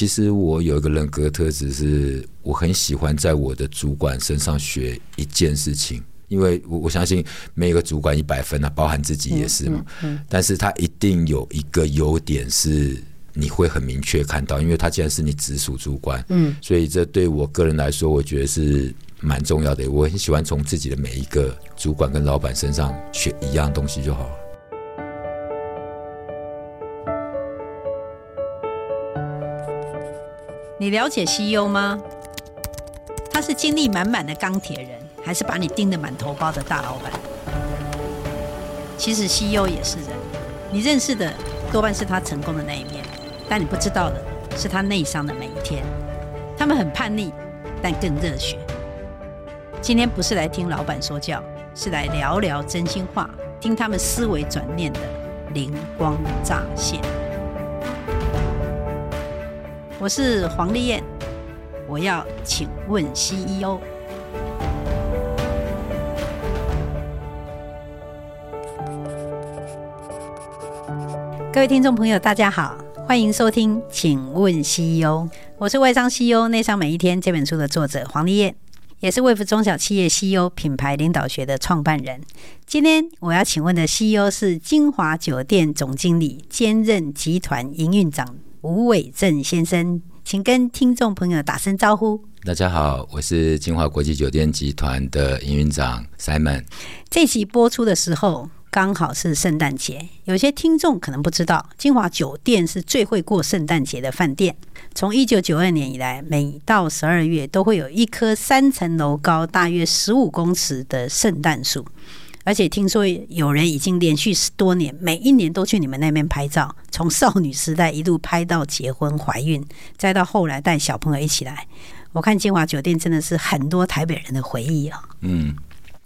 其实我有一个人格特质，是我很喜欢在我的主管身上学一件事情，因为我我相信每个主管一百分啊，包含自己也是嘛。嗯嗯嗯、但是他一定有一个优点是你会很明确看到，因为他既然是你直属主管，嗯，所以这对我个人来说，我觉得是蛮重要的。我很喜欢从自己的每一个主管跟老板身上学一样东西就好了。你了解 CEO 吗？他是精力满满的钢铁人，还是把你盯得满头包的大老板？其实 CEO 也是人，你认识的多半是他成功的那一面，但你不知道的是他内伤的每一天。他们很叛逆，但更热血。今天不是来听老板说教，是来聊聊真心话，听他们思维转念的灵光乍现。我是黄丽燕，我要请问 CEO。各位听众朋友，大家好，欢迎收听，请问 CEO。我是外商 CEO 内商每一天这本书的作者黄丽燕，也是卫福中小企业 CEO 品牌领导学的创办人。今天我要请问的 CEO 是金华酒店总经理，兼任集团营运长。吴伟正先生，请跟听众朋友打声招呼。大家好，我是金华国际酒店集团的营运长 Simon。这期播出的时候刚好是圣诞节，有些听众可能不知道，金华酒店是最会过圣诞节的饭店。从一九九二年以来，每到十二月都会有一棵三层楼高、大约十五公尺的圣诞树。而且听说有人已经连续十多年，每一年都去你们那边拍照，从少女时代一路拍到结婚、怀孕，再到后来带小朋友一起来。我看金华酒店真的是很多台北人的回忆啊。嗯，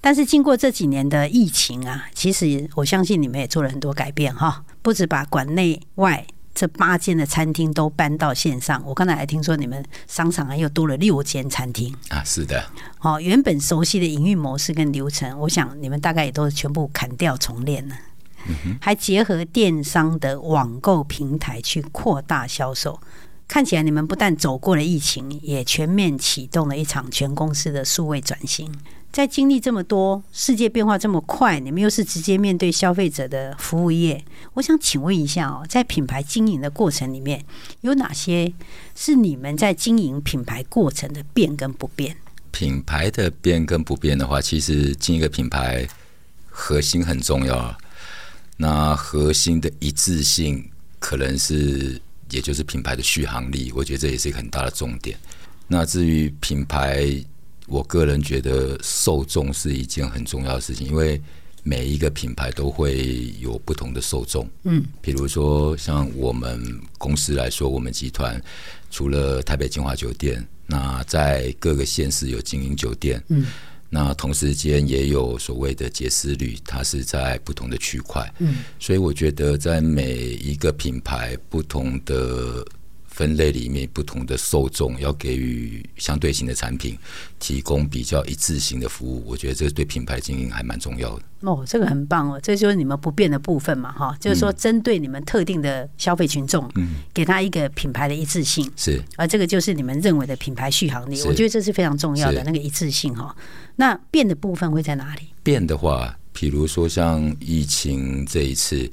但是经过这几年的疫情啊，其实我相信你们也做了很多改变哈，不止把馆内外。这八间的餐厅都搬到线上。我刚才还听说你们商场还又多了六间餐厅啊，是的。哦，原本熟悉的营运模式跟流程，我想你们大概也都全部砍掉重练了。还结合电商的网购平台去扩大销售。看起来你们不但走过了疫情，也全面启动了一场全公司的数位转型。在经历这么多，世界变化这么快，你们又是直接面对消费者的服务业，我想请问一下哦，在品牌经营的过程里面，有哪些是你们在经营品牌过程的变跟不变？品牌的变跟不变的话，其实经营一个品牌核心很重要。那核心的一致性，可能是也就是品牌的续航力，我觉得这也是一个很大的重点。那至于品牌。我个人觉得受众是一件很重要的事情，因为每一个品牌都会有不同的受众。嗯，比如说像我们公司来说，我们集团除了台北金华酒店，那在各个县市有经营酒店。嗯，那同时间也有所谓的杰斯率，它是在不同的区块。嗯，所以我觉得在每一个品牌不同的。分类里面不同的受众要给予相对性的产品，提供比较一致性的服务，我觉得这对品牌经营还蛮重要的。哦，这个很棒哦，这就是你们不变的部分嘛，哈，就是说针对你们特定的消费群众，嗯，给他一个品牌的一致性，是，而这个就是你们认为的品牌续航力，我觉得这是非常重要的那个一致性哈。那变的部分会在哪里？变的话，比如说像疫情这一次。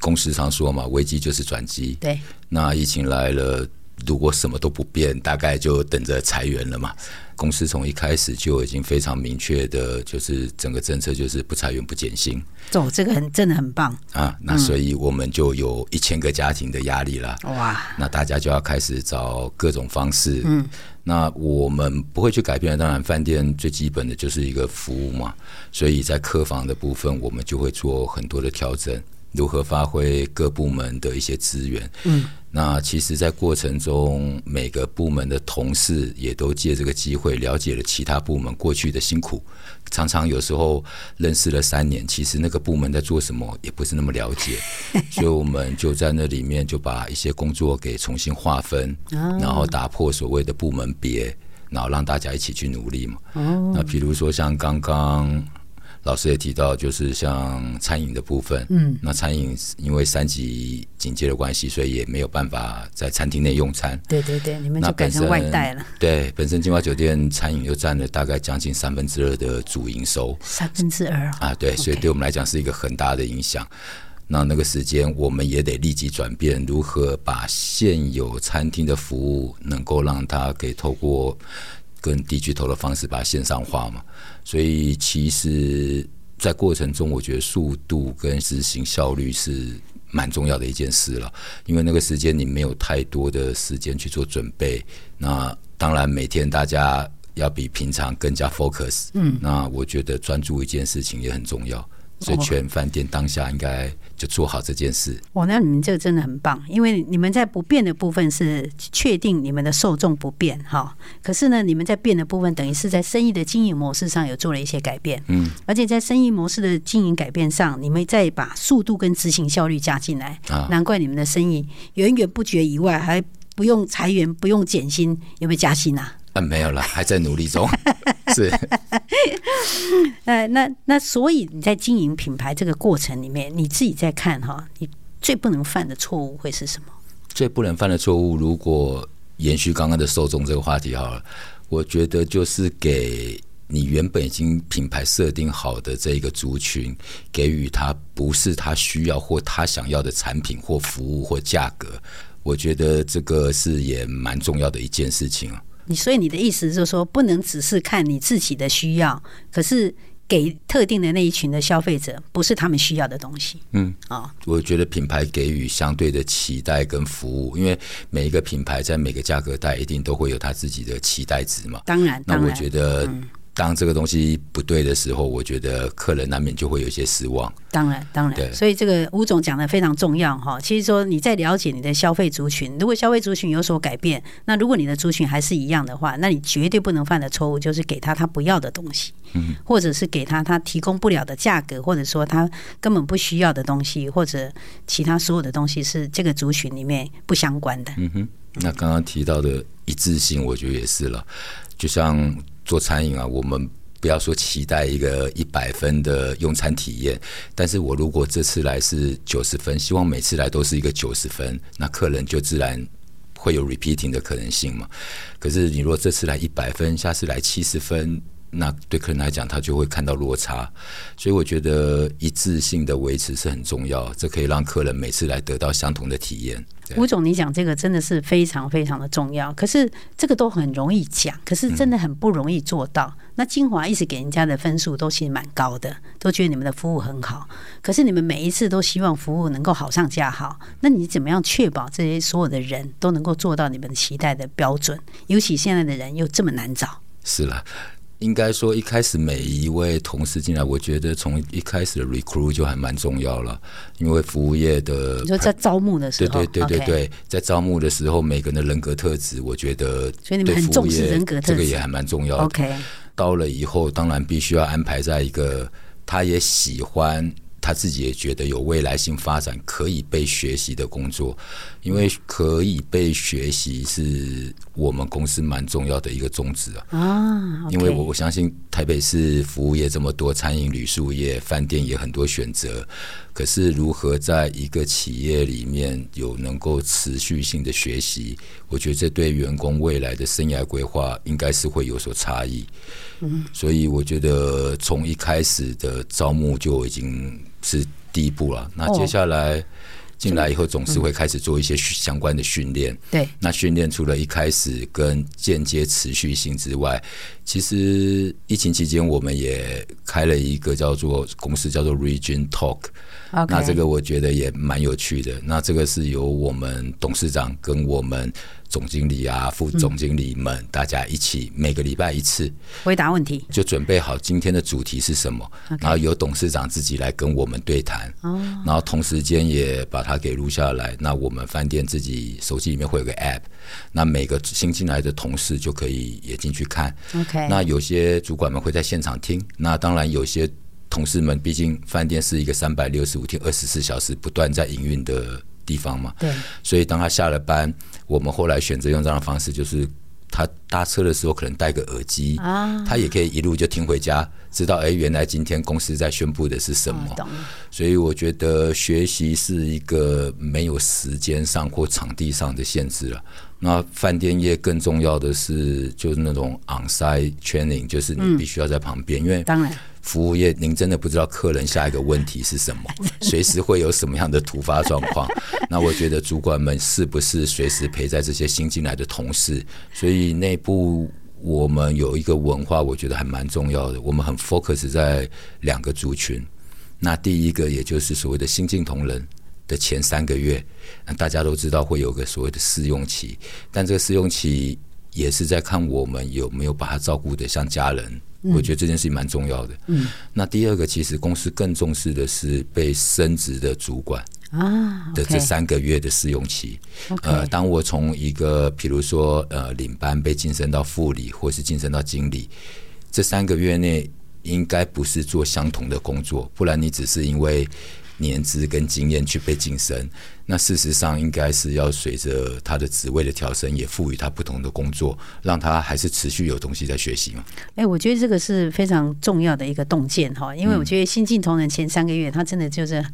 公司常说嘛，危机就是转机。对，那疫情来了，如果什么都不变，大概就等着裁员了嘛。公司从一开始就已经非常明确的，就是整个政策就是不裁员不减薪。走，这个很真的很棒啊！那所以我们就有一千个家庭的压力了。哇！那大家就要开始找各种方式。嗯，那我们不会去改变。当然，饭店最基本的就是一个服务嘛，所以在客房的部分，我们就会做很多的调整。如何发挥各部门的一些资源？嗯，那其实，在过程中，每个部门的同事也都借这个机会了解了其他部门过去的辛苦。常常有时候认识了三年，其实那个部门在做什么也不是那么了解，所以我们就在那里面就把一些工作给重新划分，然后打破所谓的部门别，然后让大家一起去努力嘛。那比如说像刚刚。老师也提到，就是像餐饮的部分，嗯，那餐饮因为三级警戒的关系，所以也没有办法在餐厅内用餐。对对对，你们就改成外带了。对，本身金华酒店餐饮又占了大概将近三分之二的主营收，三分之二啊，对，所以对我们来讲是一个很大的影响。那那个时间，我们也得立即转变，如何把现有餐厅的服务能够让它给透过。跟低巨头的方式把它线上化嘛，所以其实，在过程中，我觉得速度跟执行效率是蛮重要的一件事了。因为那个时间你没有太多的时间去做准备，那当然每天大家要比平常更加 focus。嗯，那我觉得专注一件事情也很重要。所以全饭店当下应该就做好这件事。哦，那你们这个真的很棒，因为你们在不变的部分是确定你们的受众不变哈。可是呢，你们在变的部分，等于是在生意的经营模式上有做了一些改变。嗯，而且在生意模式的经营改变上，你们再把速度跟执行效率加进来，啊，难怪你们的生意源源不绝以外，还不用裁员，不用减薪，有没有加薪啊？嗯，没有了，还在努力中。是，呃，那那所以你在经营品牌这个过程里面，你自己在看哈，你最不能犯的错误会是什么？最不能犯的错误，如果延续刚刚的受众这个话题好了，我觉得就是给你原本已经品牌设定好的这一个族群，给予他不是他需要或他想要的产品或服务或价格，我觉得这个是也蛮重要的一件事情啊。你所以你的意思就是说，不能只是看你自己的需要，可是给特定的那一群的消费者，不是他们需要的东西。嗯，啊、哦，我觉得品牌给予相对的期待跟服务，因为每一个品牌在每个价格带一定都会有他自己的期待值嘛。当然，当然，那我觉得。嗯当这个东西不对的时候，我觉得客人难免就会有些失望。当然，当然，所以这个吴总讲的非常重要哈。其实说你在了解你的消费族群，如果消费族群有所改变，那如果你的族群还是一样的话，那你绝对不能犯的错误就是给他他不要的东西，嗯，或者是给他他提供不了的价格，或者说他根本不需要的东西，或者其他所有的东西是这个族群里面不相关的。嗯哼，那刚刚提到的一致性，我觉得也是了，就像。做餐饮啊，我们不要说期待一个一百分的用餐体验，但是我如果这次来是九十分，希望每次来都是一个九十分，那客人就自然会有 repeating 的可能性嘛。可是你若这次来一百分，下次来七十分，那对客人来讲他就会看到落差，所以我觉得一致性的维持是很重要，这可以让客人每次来得到相同的体验。吴总，你讲这个真的是非常非常的重要。可是这个都很容易讲，可是真的很不容易做到。嗯、那金华一直给人家的分数都其实蛮高的，都觉得你们的服务很好。可是你们每一次都希望服务能够好上加好，那你怎么样确保这些所有的人都能够做到你们期待的标准？尤其现在的人又这么难找。是了。应该说，一开始每一位同事进来，我觉得从一开始的 recruit 就还蛮重要了。因为服务业的，你说在招募的时候，对对对对对，在招募的时候，每个人的人格特质，我觉得，所以你们很重视人格特质，这个也还蛮重要的。OK，到了以后，当然必须要安排在一个他也喜欢。他自己也觉得有未来性发展、可以被学习的工作，因为可以被学习是我们公司蛮重要的一个宗旨啊。啊，因为我我相信台北市服务业这么多，餐饮、旅宿业、饭店也很多选择。可是如何在一个企业里面有能够持续性的学习，我觉得这对员工未来的生涯规划应该是会有所差异。嗯，所以我觉得从一开始的招募就已经。是第一步了，那接下来进来以后，总是会开始做一些相关的训练。对，那训练除了一开始跟间接持续性之外，其实疫情期间我们也开了一个叫做公司叫做 Region Talk。那这个我觉得也蛮有趣的。那这个是由我们董事长跟我们总经理啊、副总经理们大家一起每个礼拜一次回答问题，就准备好今天的主题是什么.然后由董事长自己来跟我们对谈。Oh. 然后同时间也把它给录下来。那我们饭店自己手机里面会有个 App，那每个新进来的同事就可以也进去看。OK，那有些主管们会在现场听。那当然有些。同事们，毕竟饭店是一个三百六十五天、二十四小时不断在营运的地方嘛。对。所以当他下了班，我们后来选择用这样的方式，就是他搭车的时候可能戴个耳机啊，他也可以一路就听回家，知道哎，原来今天公司在宣布的是什么。哦、所以我觉得学习是一个没有时间上或场地上的限制了。那饭店业更重要的是，就是那种 on-site training，就是你必须要在旁边，嗯、因为当然。服务业，您真的不知道客人下一个问题是什么，随时会有什么样的突发状况。那我觉得主管们是不是随时陪在这些新进来的同事？所以内部我们有一个文化，我觉得还蛮重要的。我们很 focus 在两个族群。那第一个，也就是所谓的新进同仁的前三个月，那大家都知道会有个所谓的试用期，但这个试用期也是在看我们有没有把他照顾得像家人。我觉得这件事情蛮重要的。嗯，那第二个，其实公司更重视的是被升职的主管啊的这三个月的试用期。呃，当我从一个，比如说呃领班被晋升到副理，或是晋升到经理，这三个月内应该不是做相同的工作，不然你只是因为年资跟经验去被晋升。那事实上应该是要随着他的职位的调升，也赋予他不同的工作，让他还是持续有东西在学习嘛。哎、欸，我觉得这个是非常重要的一个洞见哈，因为我觉得新进同仁前三个月，他真的就是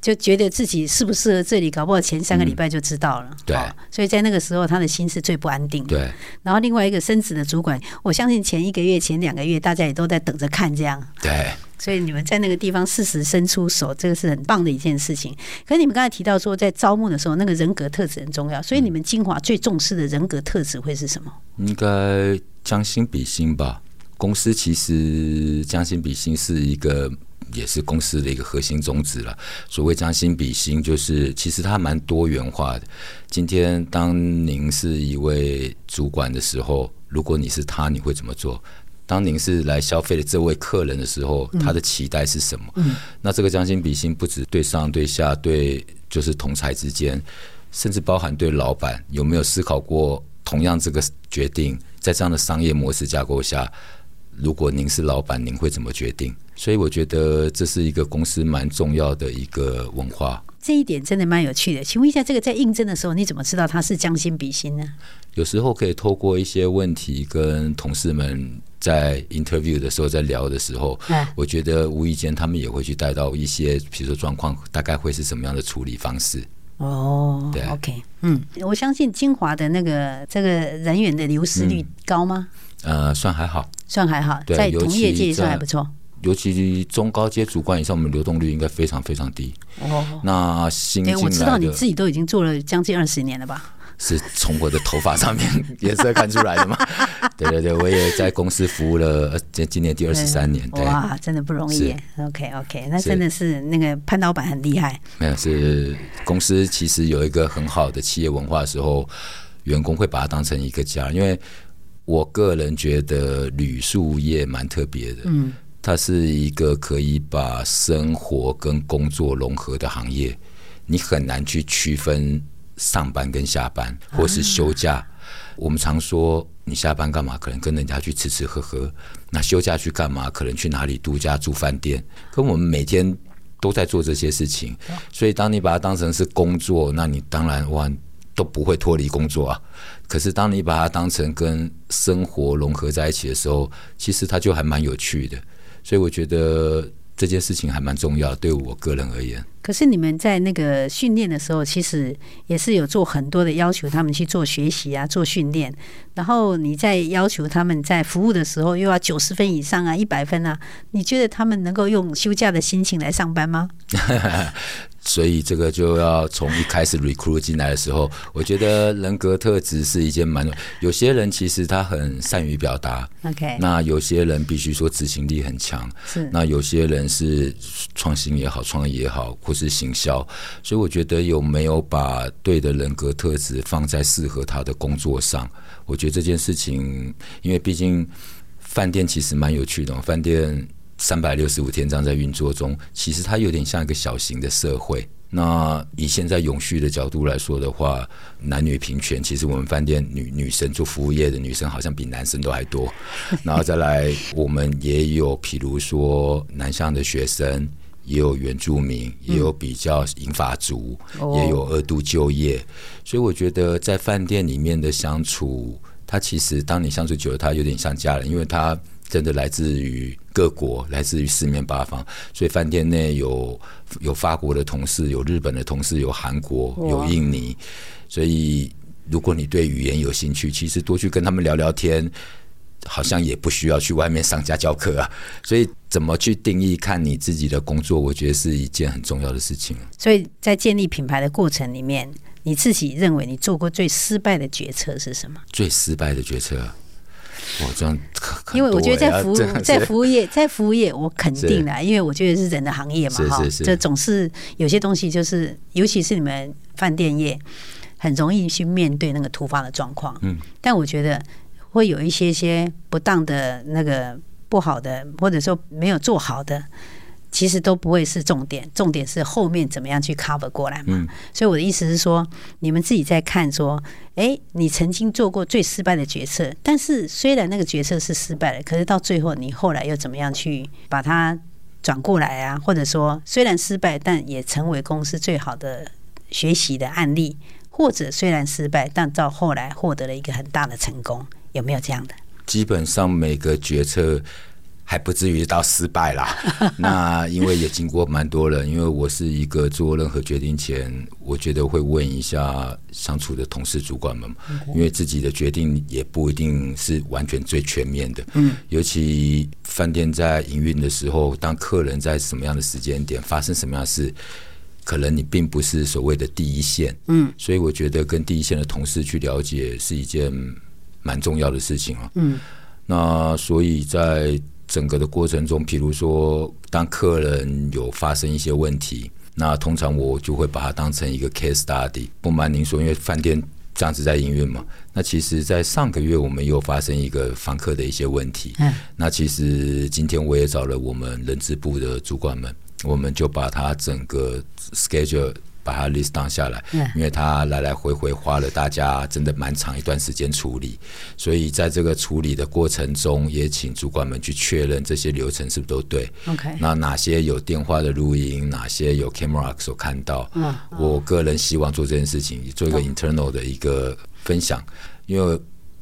就觉得自己适不适合这里，搞不好前三个礼拜就知道了。嗯、对，所以在那个时候，他的心是最不安定的。对。然后另外一个升职的主管，我相信前一个月、前两个月，大家也都在等着看这样。对。所以你们在那个地方适时伸出手，这个是很棒的一件事情。可是你们刚才提到说，在招募的时候，那个人格特质很重要。所以你们精华最重视的人格特质会是什么？应该将心比心吧。公司其实将心比心是一个，也是公司的一个核心宗旨了。所谓将心比心，就是其实它蛮多元化的。今天当您是一位主管的时候，如果你是他，你会怎么做？当您是来消费的这位客人的时候，他的期待是什么？嗯，那这个将心比心，不止对上对下，对就是同财之间，甚至包含对老板，有没有思考过同样这个决定，在这样的商业模式架构下，如果您是老板，您会怎么决定？所以我觉得这是一个公司蛮重要的一个文化。这一点真的蛮有趣的。请问一下，这个在应征的时候，你怎么知道他是将心比心呢？有时候可以透过一些问题跟同事们。在 interview 的时候，在聊的时候，我觉得无意间他们也会去带到一些，比如说状况，大概会是什么样的处理方式。哦，对，OK，嗯，我相信精华的那个这个人员的流失率高吗？嗯、呃，算还好，算还好，在同业界也算还不错。尤其中高阶主管以上，我们流动率应该非常非常低。哦，那新进来的，我知道你自己都已经做了将近二十年了吧？是从我的头发上面颜色看出来的吗？对对对，我也在公司服务了，今今年第二十三年。对，哇，真的不容易。OK OK，那真的是那个潘老板很厉害。没有，是公司其实有一个很好的企业文化的时候，员工会把它当成一个家。因为我个人觉得旅宿业蛮特别的，嗯，它是一个可以把生活跟工作融合的行业，你很难去区分。上班跟下班，或是休假，我们常说你下班干嘛？可能跟人家去吃吃喝喝。那休假去干嘛？可能去哪里度假住饭店。可我们每天都在做这些事情，所以当你把它当成是工作，那你当然哇都不会脱离工作啊。可是当你把它当成跟生活融合在一起的时候，其实它就还蛮有趣的。所以我觉得。这件事情还蛮重要，对我个人而言。可是你们在那个训练的时候，其实也是有做很多的要求，他们去做学习啊，做训练。然后你在要求他们在服务的时候，又要九十分以上啊，一百分啊。你觉得他们能够用休假的心情来上班吗？所以这个就要从一开始 recruit 进来的时候，我觉得人格特质是一件蛮……有些人其实他很善于表达，OK，那有些人必须说执行力很强，是那有些人是创新也好，创意也好，或是行销，所以我觉得有没有把对的人格特质放在适合他的工作上，我觉得这件事情，因为毕竟饭店其实蛮有趣的，饭店。三百六十五天这样在运作中，其实它有点像一个小型的社会。那以现在永续的角度来说的话，男女平权，其实我们饭店女女生做服务业的女生好像比男生都还多。然后再来，我们也有，譬如说南向的学生，也有原住民，也有比较银发族，也有二度就业。所以我觉得在饭店里面的相处。它其实当你相处久了，它有点像家人，因为他真的来自于各国，来自于四面八方，所以饭店内有有法国的同事，有日本的同事，有韩国，有印尼，所以如果你对语言有兴趣，其实多去跟他们聊聊天。好像也不需要去外面上家教课啊，所以怎么去定义看你自己的工作，我觉得是一件很重要的事情。所以在建立品牌的过程里面，你自己认为你做过最失败的决策是什么？最失败的决策，我这样，因为我觉得在服务在服务业 在服务业，我肯定的，因为我觉得是人的行业嘛，哈，这总是有些东西就是，尤其是你们饭店业，很容易去面对那个突发的状况。嗯，但我觉得。会有一些些不当的那个不好的，或者说没有做好的，其实都不会是重点。重点是后面怎么样去 cover 过来嘛。嗯。所以我的意思是说，你们自己在看说，哎，你曾经做过最失败的决策，但是虽然那个决策是失败的，可是到最后你后来又怎么样去把它转过来啊？或者说虽然失败，但也成为公司最好的学习的案例，或者虽然失败，但到后来获得了一个很大的成功。有没有这样的？基本上每个决策还不至于到失败啦。那因为也经过蛮多人，因为我是一个做任何决定前，我觉得会问一下相处的同事、主管们，因为自己的决定也不一定是完全最全面的。嗯，尤其饭店在营运的时候，当客人在什么样的时间点发生什么样的事，可能你并不是所谓的第一线。嗯，所以我觉得跟第一线的同事去了解是一件。蛮重要的事情啊，嗯，那所以在整个的过程中，比如说当客人有发生一些问题，那通常我就会把它当成一个 case study。不瞒您说，因为饭店这样子在营运嘛，那其实，在上个月我们又发生一个房客的一些问题，嗯，那其实今天我也找了我们人资部的主管们，我们就把它整个 schedule。把它 list down 下来，因为他来来回回花了大家真的蛮长一段时间处理，所以在这个处理的过程中，也请主管们去确认这些流程是不是都对。OK，那哪些有电话的录音，哪些有 camera 所看到？我个人希望做这件事情，做一个 internal 的一个分享，因为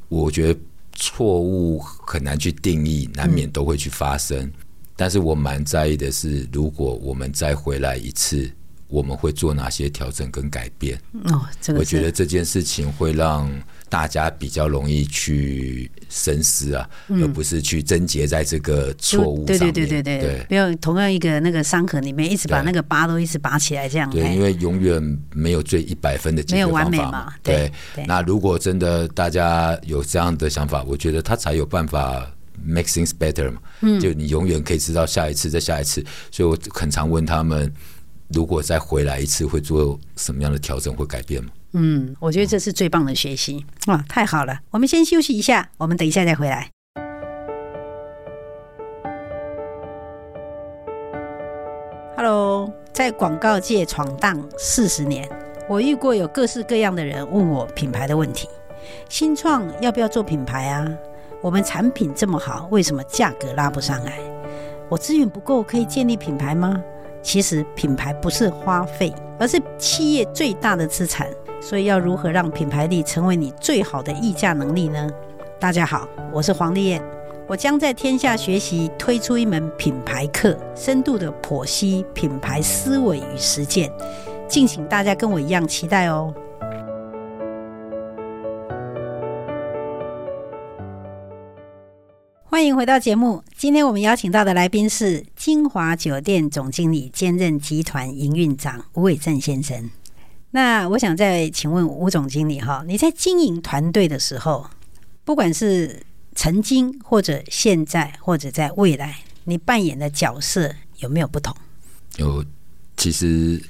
我觉得错误很难去定义，难免都会去发生，但是我蛮在意的是，如果我们再回来一次。我们会做哪些调整跟改变？哦，这个我觉得这件事情会让大家比较容易去深思啊，嗯、而不是去纠结在这个错误上面。对对对对对，对，不要同样一个那个伤痕里面一直把那个疤都一直拔起来这样。对，因为永远没有最一百分的解决方法，没有完美嘛。对，那如果真的大家有这样的想法，我觉得他才有办法 make things better 嘛。嗯，就你永远可以知道下一次再下一次，所以我很常问他们。如果再回来一次，会做什么样的调整或改变吗？嗯，我觉得这是最棒的学习哇，太好了！我们先休息一下，我们等一下再回来。Hello，在广告界闯荡四十年，我遇过有各式各样的人问我品牌的问题：新创要不要做品牌啊？我们产品这么好，为什么价格拉不上来？我资源不够，可以建立品牌吗？其实品牌不是花费，而是企业最大的资产。所以要如何让品牌力成为你最好的溢价能力呢？大家好，我是黄丽燕，我将在天下学习推出一门品牌课，深度的剖析品牌思维与实践，敬请大家跟我一样期待哦。欢迎回到节目。今天我们邀请到的来宾是金华酒店总经理，兼任集团营运长吴伟正先生。那我想再请问吴总经理哈，你在经营团队的时候，不管是曾经或者现在或者在未来，你扮演的角色有没有不同？有，其实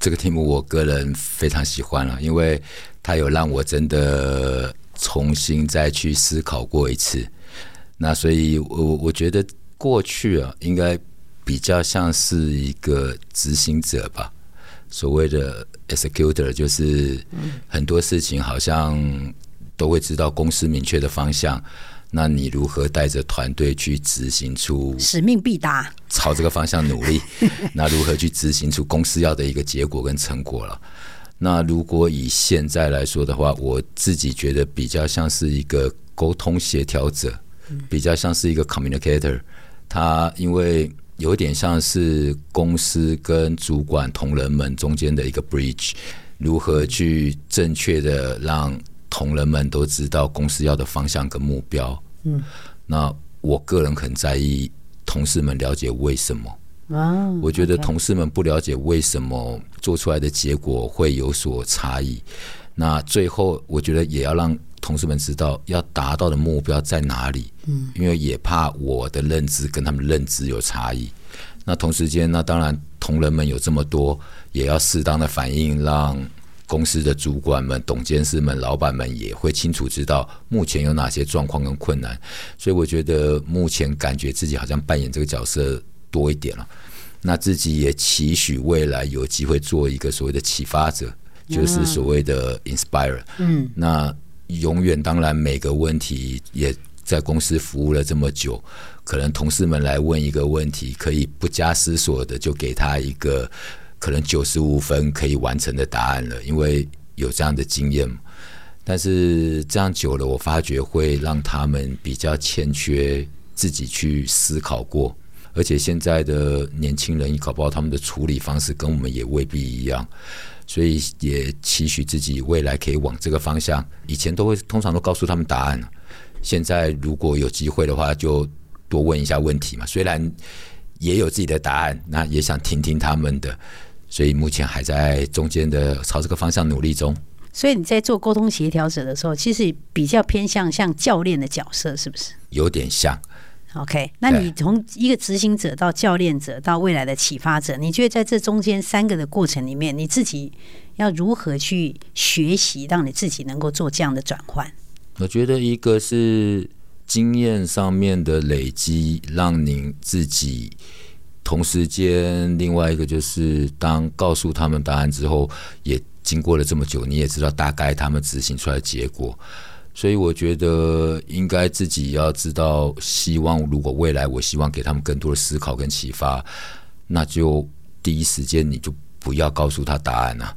这个题目我个人非常喜欢了，因为它有让我真的重新再去思考过一次。那所以我，我我觉得过去啊，应该比较像是一个执行者吧。所谓的 executor，就是很多事情好像都会知道公司明确的方向，那你如何带着团队去执行出使命必达，朝这个方向努力？那如何去执行出公司要的一个结果跟成果了？那如果以现在来说的话，我自己觉得比较像是一个沟通协调者，比较像是一个 communicator。他因为有点像是公司跟主管同仁们中间的一个 bridge，如何去正确的让同仁们都知道公司要的方向跟目标。嗯，那我个人很在意同事们了解为什么。啊，我觉得同事们不了解为什么做出来的结果会有所差异。那最后，我觉得也要让同事们知道要达到的目标在哪里。嗯，因为也怕我的认知跟他们认知有差异。那同时间，那当然同仁们有这么多，也要适当的反应，让公司的主管们、董监事们、老板们也会清楚知道目前有哪些状况跟困难。所以，我觉得目前感觉自己好像扮演这个角色多一点了。那自己也期许未来有机会做一个所谓的启发者。就是所谓的 inspire，嗯，那永远当然每个问题也在公司服务了这么久，可能同事们来问一个问题，可以不加思索的就给他一个可能九十五分可以完成的答案了，因为有这样的经验。但是这样久了，我发觉会让他们比较欠缺自己去思考过，而且现在的年轻人，搞不好他们的处理方式跟我们也未必一样。所以也期许自己未来可以往这个方向。以前都会通常都告诉他们答案，现在如果有机会的话，就多问一下问题嘛。虽然也有自己的答案，那也想听听他们的。所以目前还在中间的朝这个方向努力中。所以你在做沟通协调者的时候，其实比较偏向像教练的角色，是不是？有点像。OK，那你从一个执行者到教练者到未来的启发者，你觉得在这中间三个的过程里面，你自己要如何去学习，让你自己能够做这样的转换？我觉得一个是经验上面的累积，让你自己同时间；另外一个就是当告诉他们答案之后，也经过了这么久，你也知道大概他们执行出来的结果。所以我觉得应该自己要知道，希望如果未来我希望给他们更多的思考跟启发，那就第一时间你就不要告诉他答案啊，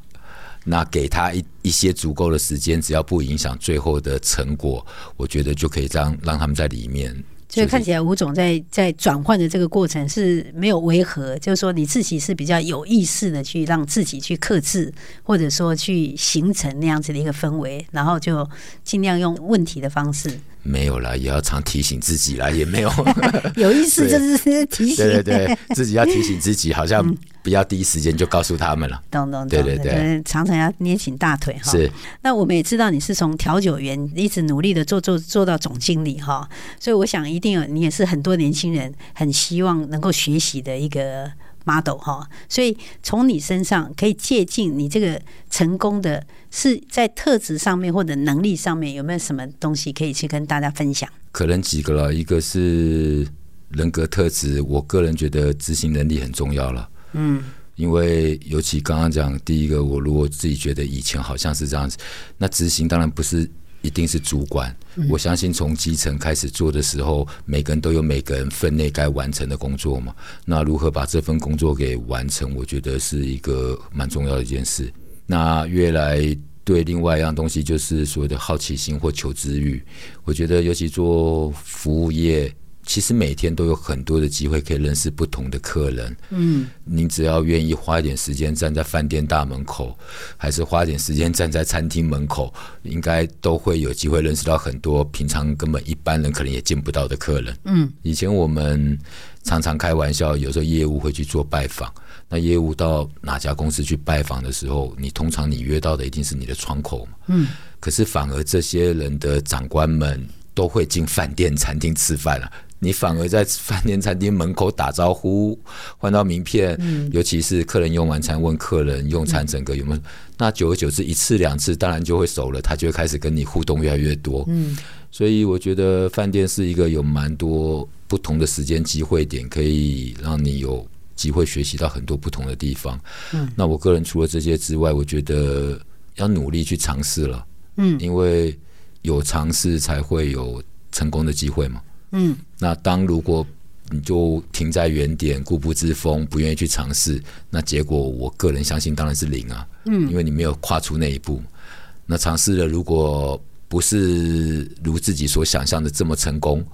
那给他一一些足够的时间，只要不影响最后的成果，我觉得就可以让让他们在里面。所以看起来吴总在在转换的这个过程是没有违和，就是说你自己是比较有意识的去让自己去克制，或者说去形成那样子的一个氛围，然后就尽量用问题的方式。没有啦，也要常提醒自己啦，也没有 有意思，就是提醒，对对对，自己要提醒自己，好像不要第一时间就告诉他们了。懂懂懂，对对对，常常要捏紧大腿哈。是，那我们也知道你是从调酒员一直努力的做做做到总经理哈，所以我想一定有你也是很多年轻人很希望能够学习的一个。Model 哈，所以从你身上可以借鉴你这个成功的，是在特质上面或者能力上面有没有什么东西可以去跟大家分享？可能几个了，一个是人格特质，我个人觉得执行能力很重要了。嗯，因为尤其刚刚讲第一个，我如果自己觉得以前好像是这样子，那执行当然不是。一定是主管，我相信从基层开始做的时候，每个人都有每个人分内该完成的工作嘛。那如何把这份工作给完成，我觉得是一个蛮重要的一件事。那越来对另外一样东西，就是所谓的好奇心或求知欲，我觉得尤其做服务业。其实每天都有很多的机会可以认识不同的客人。嗯，您只要愿意花一点时间站在饭店大门口，还是花点时间站在餐厅门口，应该都会有机会认识到很多平常根本一般人可能也见不到的客人。嗯，以前我们常常开玩笑，有时候业务会去做拜访。那业务到哪家公司去拜访的时候，你通常你约到的一定是你的窗口嘛。嗯，可是反而这些人的长官们都会进饭店、餐厅吃饭了。你反而在饭店、餐厅门口打招呼，换到名片，嗯，尤其是客人用完餐问客人用餐整个有没有，那久而久之一次两次，当然就会熟了，他就会开始跟你互动越来越多。嗯，所以我觉得饭店是一个有蛮多不同的时间机会点，可以让你有机会学习到很多不同的地方。嗯，那我个人除了这些之外，我觉得要努力去尝试了。嗯，因为有尝试才会有成功的机会嘛。嗯，那当如果你就停在原点，固步自封，不愿意去尝试，那结果我个人相信当然是零啊。嗯，因为你没有跨出那一步。那尝试了，如果不是如自己所想象的这么成功，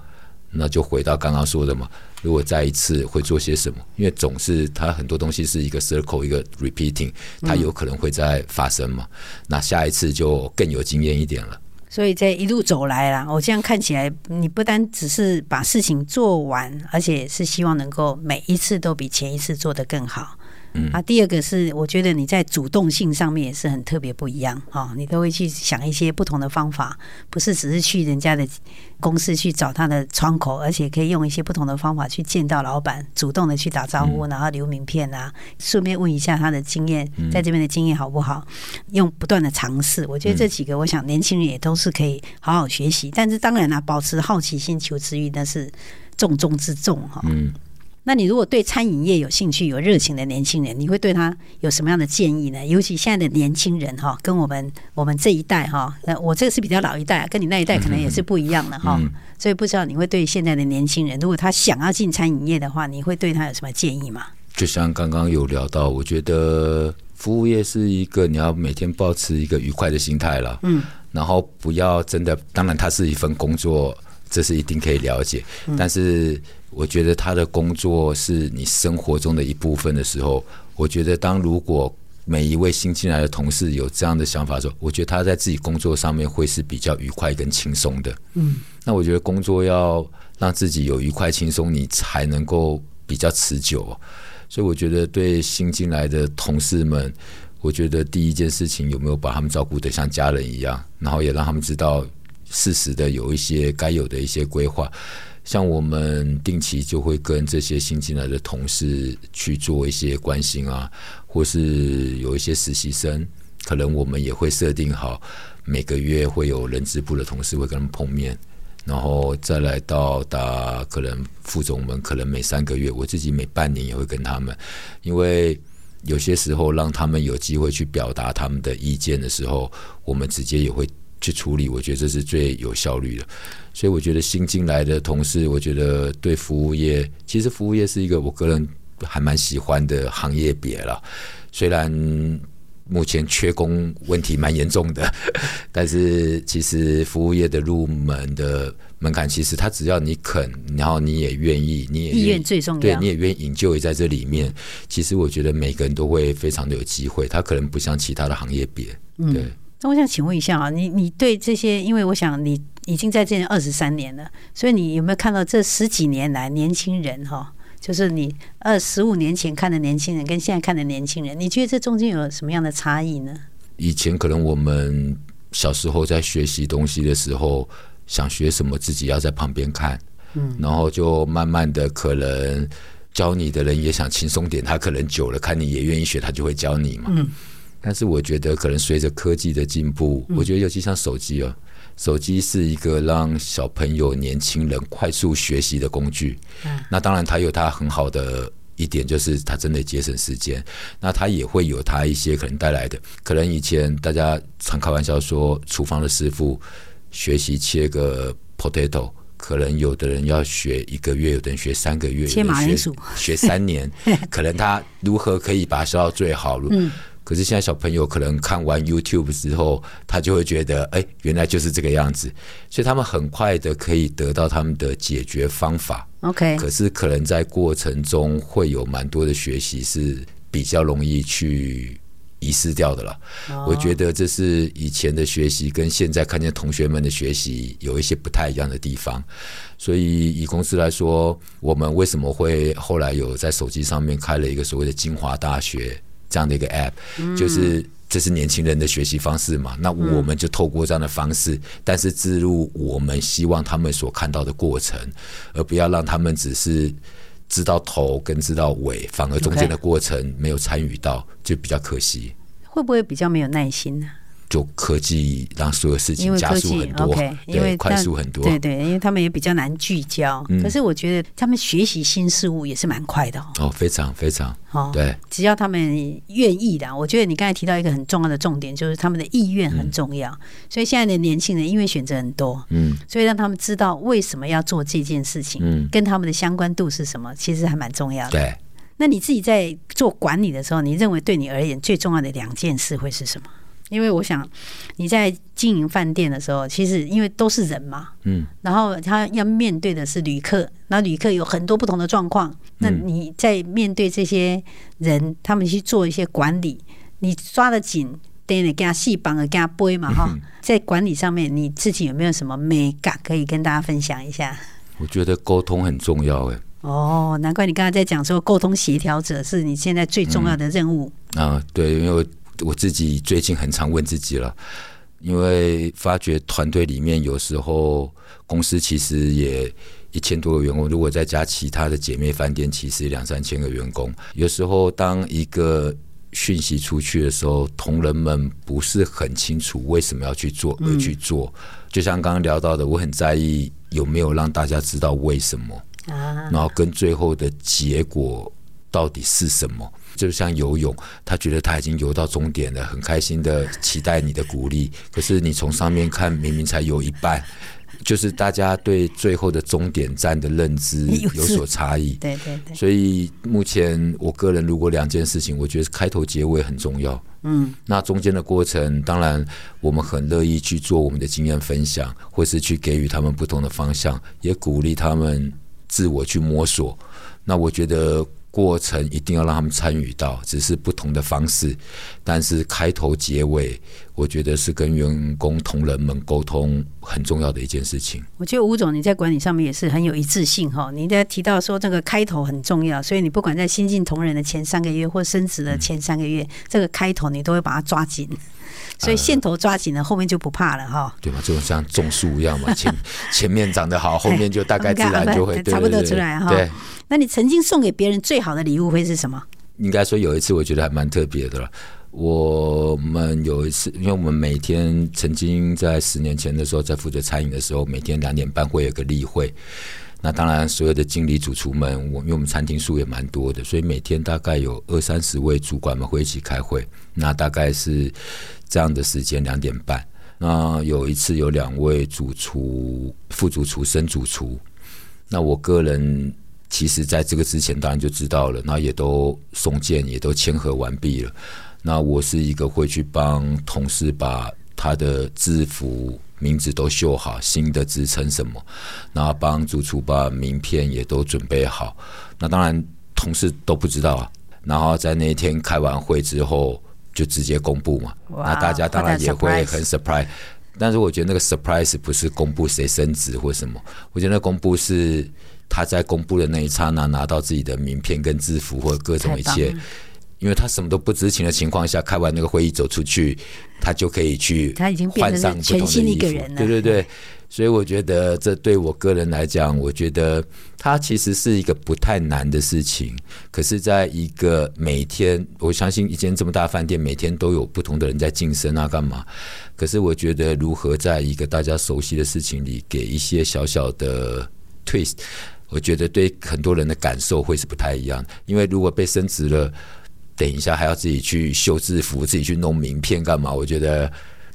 那就回到刚刚说的嘛。如果再一次会做些什么？因为总是它很多东西是一个 circle 一个 repeating，它有可能会再发生嘛。嗯、那下一次就更有经验一点了。所以，在一路走来啦，我这样看起来，你不单只是把事情做完，而且是希望能够每一次都比前一次做得更好。嗯，啊，第二个是我觉得你在主动性上面也是很特别不一样哈，你都会去想一些不同的方法，不是只是去人家的公司去找他的窗口，而且可以用一些不同的方法去见到老板，主动的去打招呼，然后留名片啊，顺便问一下他的经验，在这边的经验好不好？用不断的尝试，我觉得这几个，我想年轻人也都是可以好好学习。但是当然啦，保持好奇心、求知欲那是重中之重哈。嗯。那你如果对餐饮业有兴趣、有热情的年轻人，你会对他有什么样的建议呢？尤其现在的年轻人哈，跟我们我们这一代哈，那我这个是比较老一代，跟你那一代可能也是不一样的哈。所以不知道你会对现在的年轻人，如果他想要进餐饮业的话，你会对他有什么建议吗？就像刚刚有聊到，我觉得服务业是一个你要每天保持一个愉快的心态了，嗯，然后不要真的，当然它是一份工作，这是一定可以了解，但是。我觉得他的工作是你生活中的一部分的时候，我觉得当如果每一位新进来的同事有这样的想法的时候，我觉得他在自己工作上面会是比较愉快跟轻松的。嗯，那我觉得工作要让自己有愉快轻松，你才能够比较持久。所以我觉得对新进来的同事们，我觉得第一件事情有没有把他们照顾得像家人一样，然后也让他们知道适时的有一些该有的一些规划。像我们定期就会跟这些新进来的同事去做一些关心啊，或是有一些实习生，可能我们也会设定好每个月会有人资部的同事会跟他们碰面，然后再来到达可能副总们可能每三个月，我自己每半年也会跟他们，因为有些时候让他们有机会去表达他们的意见的时候，我们直接也会。去处理，我觉得这是最有效率的。所以我觉得新进来的同事，我觉得对服务业，其实服务业是一个我个人还蛮喜欢的行业别了。虽然目前缺工问题蛮严重的，但是其实服务业的入门的门槛，其实他只要你肯，然后你也愿意，你也意愿最重要，对，你也愿意引咎也在这里面。其实我觉得每个人都会非常的有机会。他可能不像其他的行业别，对。嗯那我想请问一下啊，你你对这些，因为我想你已经在这边二十三年了，所以你有没有看到这十几年来年轻人哈，就是你二十五年前看的年轻人跟现在看的年轻人，你觉得这中间有什么样的差异呢？以前可能我们小时候在学习东西的时候，想学什么自己要在旁边看，嗯，然后就慢慢的可能教你的人也想轻松点，他可能久了看你也愿意学，他就会教你嘛，嗯。但是我觉得，可能随着科技的进步，我觉得尤其像手机啊，手机是一个让小朋友、年轻人快速学习的工具。那当然，它有它很好的一点，就是它真的节省时间。那它也会有它一些可能带来的，可能以前大家常开玩笑说，厨房的师傅学习切个 potato，可能有的人要学一个月，有的人学三个月，切马铃薯学三年，可能他如何可以把它削到最好。嗯可是现在小朋友可能看完 YouTube 之后，他就会觉得，哎，原来就是这个样子，所以他们很快的可以得到他们的解决方法。OK，可是可能在过程中会有蛮多的学习是比较容易去遗失掉的了。Oh. 我觉得这是以前的学习跟现在看见同学们的学习有一些不太一样的地方。所以以公司来说，我们为什么会后来有在手机上面开了一个所谓的精华大学？这样的一个 App，就是这是年轻人的学习方式嘛？那我们就透过这样的方式，但是植入我们希望他们所看到的过程，而不要让他们只是知道头跟知道尾，反而中间的过程没有参与到，就比较可惜。会不会比较没有耐心呢？就科技让所有事情加速很多，因为快速很多，对对，因为他们也比较难聚焦。可是我觉得他们学习新事物也是蛮快的哦，非常非常哦，对，只要他们愿意的。我觉得你刚才提到一个很重要的重点，就是他们的意愿很重要。所以现在的年轻人因为选择很多，嗯，所以让他们知道为什么要做这件事情，嗯，跟他们的相关度是什么，其实还蛮重要的。对，那你自己在做管理的时候，你认为对你而言最重要的两件事会是什么？因为我想你在经营饭店的时候，其实因为都是人嘛，嗯，然后他要面对的是旅客，那旅客有很多不同的状况，那你在面对这些人，他们去做一些管理，你抓得紧，等于给他细绑了，给他背嘛哈，在管理上面你自己有没有什么美感可以跟大家分享一下？我觉得沟通很重要，哎。哦，难怪你刚才在讲说沟通协调者是你现在最重要的任务。嗯、啊，对，因为。我自己最近很常问自己了，因为发觉团队里面有时候公司其实也一千多个员工，如果再加其他的姐妹饭店，其实两三千个员工。有时候当一个讯息出去的时候，同仁们不是很清楚为什么要去做而去做。就像刚刚聊到的，我很在意有没有让大家知道为什么，然后跟最后的结果到底是什么。就像游泳，他觉得他已经游到终点了，很开心的期待你的鼓励。可是你从上面看，明明才游一半，就是大家对最后的终点站的认知 有所差异。对对对。所以目前我个人如果两件事情，我觉得开头结尾很重要。嗯。那中间的过程，当然我们很乐意去做我们的经验分享，或是去给予他们不同的方向，也鼓励他们自我去摸索。那我觉得。过程一定要让他们参与到，只是不同的方式。但是开头结尾，我觉得是跟员工同仁们沟通很重要的一件事情。我觉得吴总你在管理上面也是很有一致性哈。你在提到说这个开头很重要，所以你不管在新进同仁的前三个月或升职的前三个月，嗯、这个开头你都会把它抓紧。所以线头抓紧了，后面就不怕了哈。对吧，就像种树一样嘛，前前面长得好，后面就大概自然就会差不多出来哈。对，那你曾经送给别人最好的礼物会是什么？应该说有一次，我觉得还蛮特别的了。我们有一次，因为我们每天曾经在十年前的时候，在负责餐饮的时候，每天两点半会有个例会。那当然，所有的经理、主厨们，我因为我们餐厅数也蛮多的，所以每天大概有二三十位主管们会一起开会。那大概是这样的时间，两点半。那有一次有两位主厨、副主厨升主厨。那我个人其实在这个之前当然就知道了，那也都送件，也都签合完毕了。那我是一个会去帮同事把他的制服。名字都绣好，新的职称什么，然后帮主厨把名片也都准备好。那当然同事都不知道啊。然后在那一天开完会之后，就直接公布嘛。Wow, 那大家当然也会很 surprise。但是我觉得那个 surprise 不是公布谁升职或什么，我觉得那公布是他在公布的那一刹那拿到自己的名片跟制服或者各种一切。因为他什么都不知情的情况下，开完那个会议走出去，他就可以去换上不同的衣服。对对对，所以我觉得这对我个人来讲，我觉得他其实是一个不太难的事情。可是，在一个每天，我相信一间这么大饭店，每天都有不同的人在晋升啊，干嘛？可是我觉得，如何在一个大家熟悉的事情里，给一些小小的 twist，我觉得对很多人的感受会是不太一样。因为如果被升职了。等一下还要自己去修制服，自己去弄名片干嘛？我觉得，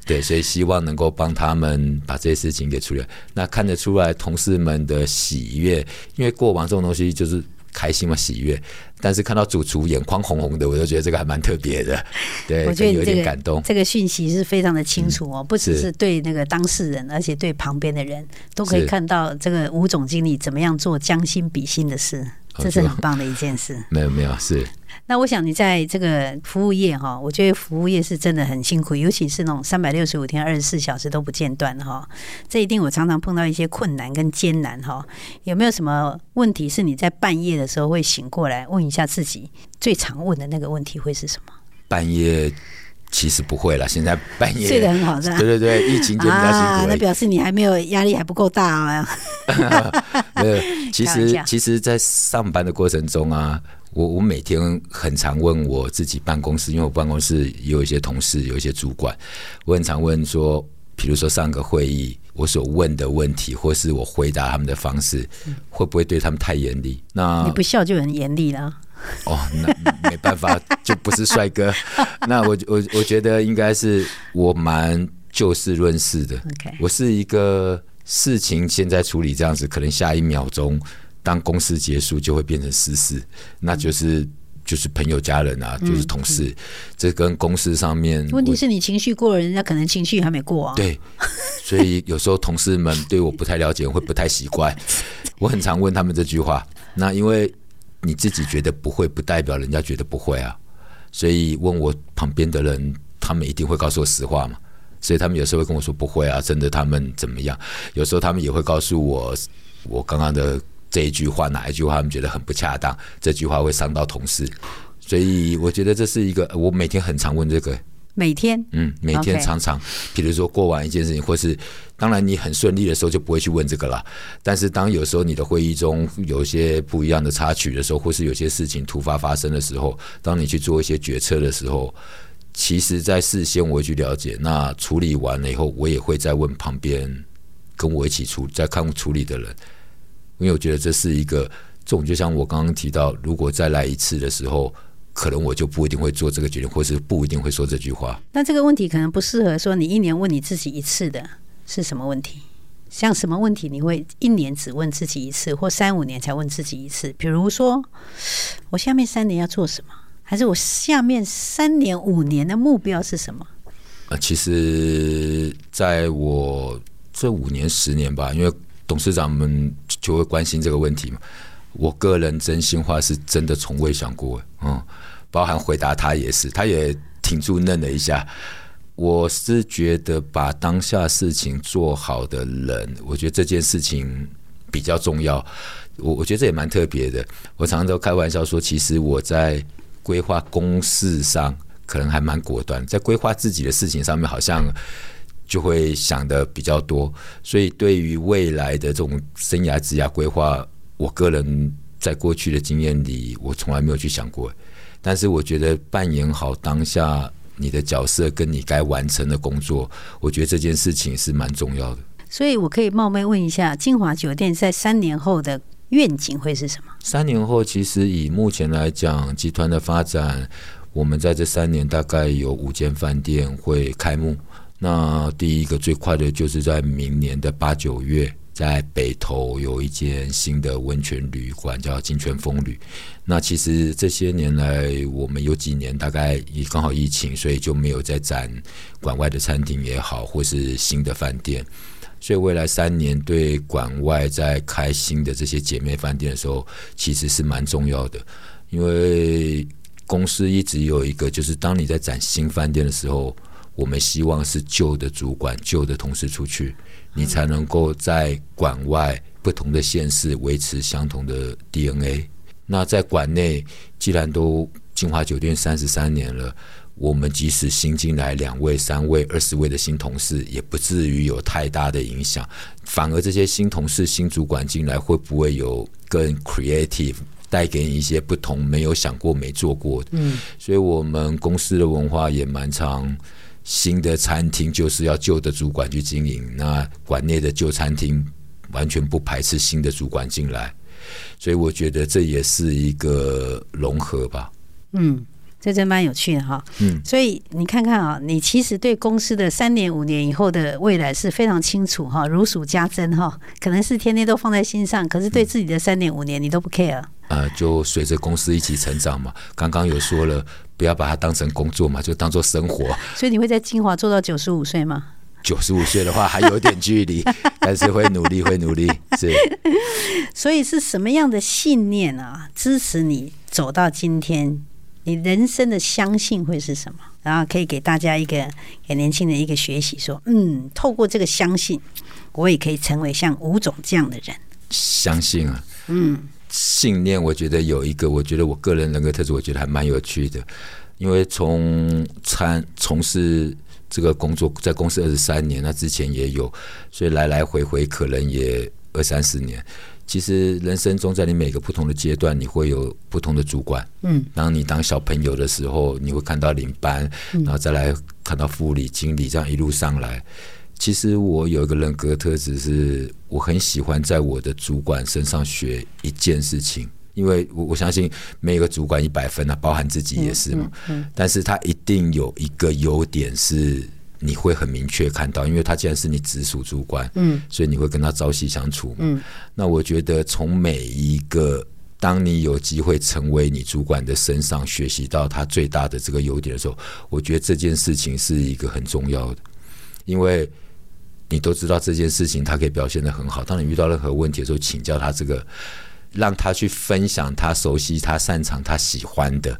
对，所以希望能够帮他们把这些事情给处理。那看得出来同事们的喜悦，因为过往这种东西就是开心嘛，喜悦。但是看到主厨眼眶红红的，我就觉得这个还蛮特别的。对，我觉得、这个、有点感动。这个讯息是非常的清楚哦，嗯、不只是对那个当事人，而且对旁边的人都可以看到这个吴总经理怎么样做将心比心的事，这是很棒的一件事。没有没有是。那我想你在这个服务业哈，我觉得服务业是真的很辛苦，尤其是那种三百六十五天、二十四小时都不间断哈。这一定我常常碰到一些困难跟艰难哈。有没有什么问题是你在半夜的时候会醒过来问一下自己最常问的那个问题会是什么？半夜其实不会了，现在半夜睡得很好是吧？对对对，疫情就比较辛苦，啊。那表示你还没有压力还不够大啊。没有，其 实其实，在上班的过程中啊。我我每天很常问我自己办公室，因为我办公室有一些同事，有一些主管，我很常问说，比如说上个会议，我所问的问题，或是我回答他们的方式，会不会对他们太严厉？那你不笑就很严厉了。哦，那没办法，就不是帅哥。那我我我觉得应该是我蛮就事论事的。Okay. 我是一个事情现在处理这样子，可能下一秒钟。当公司结束就会变成私事，那就是就是朋友、家人啊，就是同事，嗯嗯、这跟公司上面。问题是你情绪过了，人家可能情绪还没过啊。对，所以有时候同事们对我不太了解，会不太习惯。我很常问他们这句话，那因为你自己觉得不会，不代表人家觉得不会啊。所以问我旁边的人，他们一定会告诉我实话嘛。所以他们有时候会跟我说不会啊，真的他们怎么样？有时候他们也会告诉我，我刚刚的。这一句话哪一句话他们觉得很不恰当？这句话会伤到同事，所以我觉得这是一个我每天很常问这个。每天，嗯，每天常常，比如说过完一件事情，或是当然你很顺利的时候就不会去问这个了。但是当有时候你的会议中有一些不一样的插曲的时候，或是有些事情突发发生的时候，当你去做一些决策的时候，其实在事先我会去了解，那处理完了以后，我也会再问旁边跟我一起处在看处理的人。因为我觉得这是一个这种，就像我刚刚提到，如果再来一次的时候，可能我就不一定会做这个决定，或是不一定会说这句话。那这个问题可能不适合说你一年问你自己一次的，是什么问题？像什么问题你会一年只问自己一次，或三五年才问自己一次？比如说，我下面三年要做什么？还是我下面三年五年的目标是什么？呃，其实在我这五年十年吧，因为。董事长们就会关心这个问题嘛。我个人真心话是真的从未想过，嗯，包含回答他也是，他也挺住愣了一下。我是觉得把当下事情做好的人，我觉得这件事情比较重要。我我觉得这也蛮特别的。我常常都开玩笑说，其实我在规划公事上可能还蛮果断，在规划自己的事情上面好像。就会想的比较多，所以对于未来的这种生涯职涯规划，我个人在过去的经验里，我从来没有去想过。但是我觉得扮演好当下你的角色，跟你该完成的工作，我觉得这件事情是蛮重要的。所以我可以冒昧问一下，金华酒店在三年后的愿景会是什么？三年后，其实以目前来讲，集团的发展，我们在这三年大概有五间饭店会开幕。那第一个最快的就是在明年的八九月，在北投有一间新的温泉旅馆，叫金泉风旅。那其实这些年来，我们有几年大概也刚好疫情，所以就没有在展馆外的餐厅也好，或是新的饭店。所以未来三年对馆外在开新的这些姐妹饭店的时候，其实是蛮重要的，因为公司一直有一个，就是当你在展新饭店的时候。我们希望是旧的主管、旧的同事出去，你才能够在馆外不同的县市维持相同的 DNA。那在馆内，既然都金华酒店三十三年了，我们即使新进来两位、三位、二十位的新同事，也不至于有太大的影响。反而这些新同事、新主管进来，会不会有更 creative，带给你一些不同、没有想过、没做过的？嗯，所以我们公司的文化也蛮长。新的餐厅就是要旧的主管去经营，那馆内的旧餐厅完全不排斥新的主管进来，所以我觉得这也是一个融合吧。嗯，这真蛮有趣的哈。嗯，所以你看看啊，你其实对公司的三年、五年以后的未来是非常清楚哈，如数家珍哈，可能是天天都放在心上，可是对自己的三年、五年你都不 care。啊、呃，就随着公司一起成长嘛。刚刚有说了。不要把它当成工作嘛，就当做生活。所以你会在金华做到九十五岁吗？九十五岁的话还有点距离，但是会努力，会努力。是。所以是什么样的信念啊，支持你走到今天？你人生的相信会是什么？然后可以给大家一个给年轻人一个学习，说，嗯，透过这个相信，我也可以成为像吴总这样的人。相信啊，嗯。信念，我觉得有一个，我觉得我个人人格特质，我觉得还蛮有趣的。因为从参从事这个工作，在公司二十三年，那之前也有，所以来来回回可能也二三十年。其实人生中，在你每个不同的阶段，你会有不同的主管。嗯，当你当小朋友的时候，你会看到领班，然后再来看到副理、经理，这样一路上来。其实我有一个人格特质，是我很喜欢在我的主管身上学一件事情，因为我我相信每一个主管一百分啊，包含自己也是嘛。嗯，但是他一定有一个优点是你会很明确看到，因为他既然是你直属主管，嗯，所以你会跟他朝夕相处嘛。嗯，那我觉得从每一个当你有机会成为你主管的身上学习到他最大的这个优点的时候，我觉得这件事情是一个很重要的，因为你都知道这件事情他可以表现的很好。当你遇到任何问题的时候，请教他这个，让他去分享他熟悉、他擅长、他喜欢的，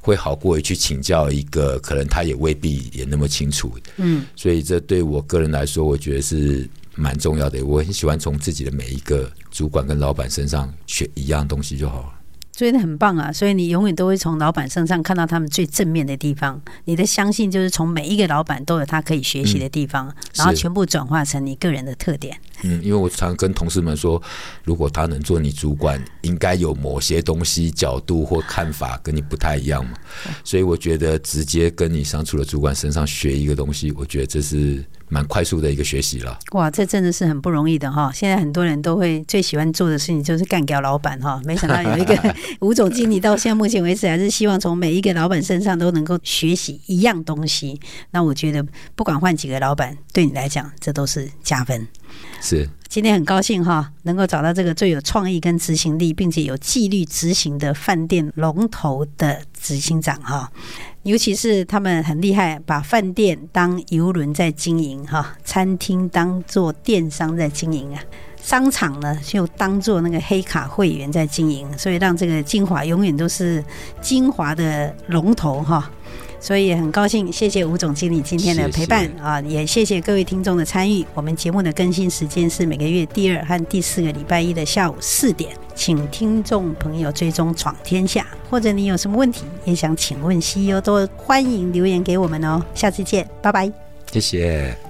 会好过于去请教一个可能他也未必也那么清楚。嗯，所以这对我个人来说，我觉得是。蛮重要的，我很喜欢从自己的每一个主管跟老板身上学一样东西就好了。所以很棒啊！所以你永远都会从老板身上看到他们最正面的地方。你的相信就是从每一个老板都有他可以学习的地方，嗯、然后全部转化成你个人的特点。嗯，因为我常跟同事们说，如果他能做你主管，应该有某些东西角度或看法跟你不太一样嘛。所以我觉得直接跟你相处的主管身上学一个东西，我觉得这是。蛮快速的一个学习了。哇，这真的是很不容易的哈！现在很多人都会最喜欢做的事情就是干掉老板哈。没想到有一个 吴总经理到现在目前为止还是希望从每一个老板身上都能够学习一样东西。那我觉得不管换几个老板，对你来讲这都是加分。是。今天很高兴哈，能够找到这个最有创意跟执行力，并且有纪律执行的饭店龙头的执行长哈。尤其是他们很厉害，把饭店当游轮在经营哈，餐厅当做电商在经营啊，商场呢就当做那个黑卡会员在经营，所以让这个精华永远都是精华的龙头哈。所以很高兴，谢谢吴总经理今天的陪伴啊，也谢谢各位听众的参与。我们节目的更新时间是每个月第二和第四个礼拜一的下午四点，请听众朋友追踪闯天下，或者你有什么问题也想请问 CEO，都欢迎留言给我们哦。下次见，拜拜，谢谢。